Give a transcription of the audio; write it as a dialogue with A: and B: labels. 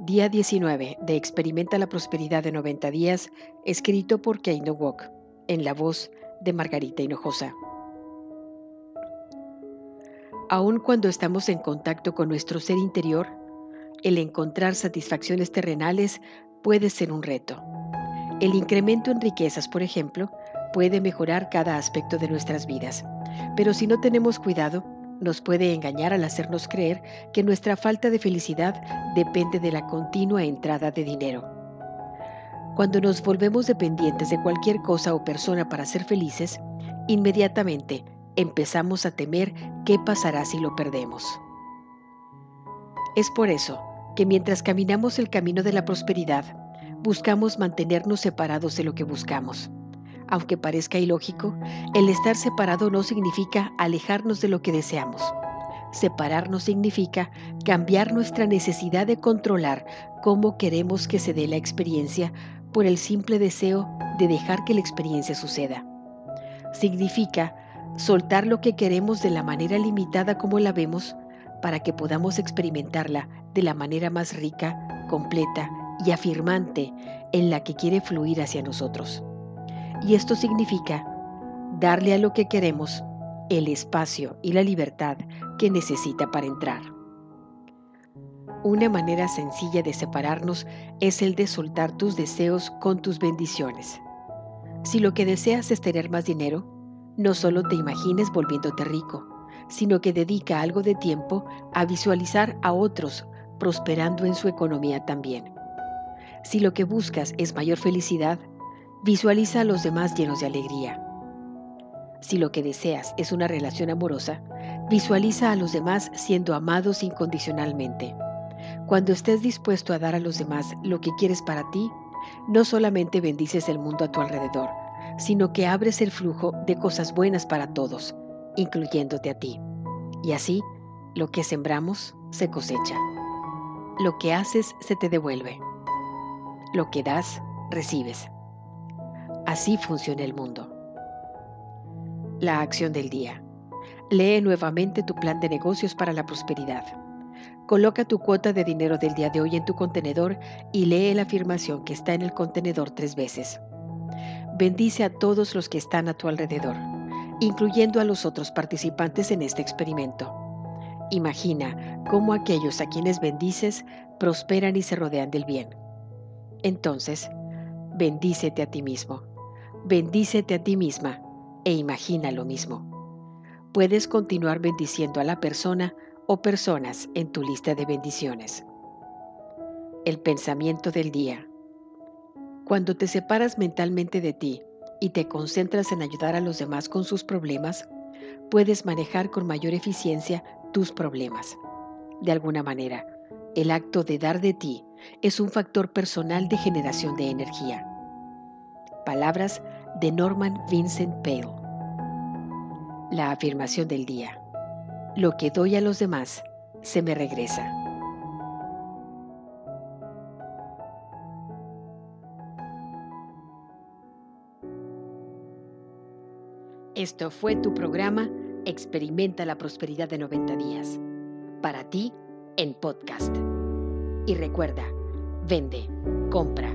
A: Día 19 de Experimenta la Prosperidad de 90 días, escrito por Keino Wok, en la voz de Margarita Hinojosa. Aun cuando estamos en contacto con nuestro ser interior, el encontrar satisfacciones terrenales puede ser un reto. El incremento en riquezas, por ejemplo, puede mejorar cada aspecto de nuestras vidas, pero si no tenemos cuidado, nos puede engañar al hacernos creer que nuestra falta de felicidad depende de la continua entrada de dinero. Cuando nos volvemos dependientes de cualquier cosa o persona para ser felices, inmediatamente empezamos a temer qué pasará si lo perdemos. Es por eso que mientras caminamos el camino de la prosperidad, buscamos mantenernos separados de lo que buscamos. Aunque parezca ilógico, el estar separado no significa alejarnos de lo que deseamos. Separarnos significa cambiar nuestra necesidad de controlar cómo queremos que se dé la experiencia por el simple deseo de dejar que la experiencia suceda. Significa soltar lo que queremos de la manera limitada como la vemos para que podamos experimentarla de la manera más rica, completa y afirmante en la que quiere fluir hacia nosotros. Y esto significa darle a lo que queremos el espacio y la libertad que necesita para entrar. Una manera sencilla de separarnos es el de soltar tus deseos con tus bendiciones. Si lo que deseas es tener más dinero, no solo te imagines volviéndote rico, sino que dedica algo de tiempo a visualizar a otros prosperando en su economía también. Si lo que buscas es mayor felicidad, Visualiza a los demás llenos de alegría. Si lo que deseas es una relación amorosa, visualiza a los demás siendo amados incondicionalmente. Cuando estés dispuesto a dar a los demás lo que quieres para ti, no solamente bendices el mundo a tu alrededor, sino que abres el flujo de cosas buenas para todos, incluyéndote a ti. Y así, lo que sembramos se cosecha. Lo que haces se te devuelve. Lo que das, recibes. Así funciona el mundo. La acción del día. Lee nuevamente tu plan de negocios para la prosperidad. Coloca tu cuota de dinero del día de hoy en tu contenedor y lee la afirmación que está en el contenedor tres veces. Bendice a todos los que están a tu alrededor, incluyendo a los otros participantes en este experimento. Imagina cómo aquellos a quienes bendices prosperan y se rodean del bien. Entonces, bendícete a ti mismo Bendícete a ti misma e imagina lo mismo. Puedes continuar bendiciendo a la persona o personas en tu lista de bendiciones. El pensamiento del día. Cuando te separas mentalmente de ti y te concentras en ayudar a los demás con sus problemas, puedes manejar con mayor eficiencia tus problemas. De alguna manera, el acto de dar de ti es un factor personal de generación de energía. Palabras de Norman Vincent Pale. La afirmación del día. Lo que doy a los demás se me regresa. Esto fue tu programa Experimenta la Prosperidad de 90 días. Para ti, en podcast. Y recuerda, vende, compra,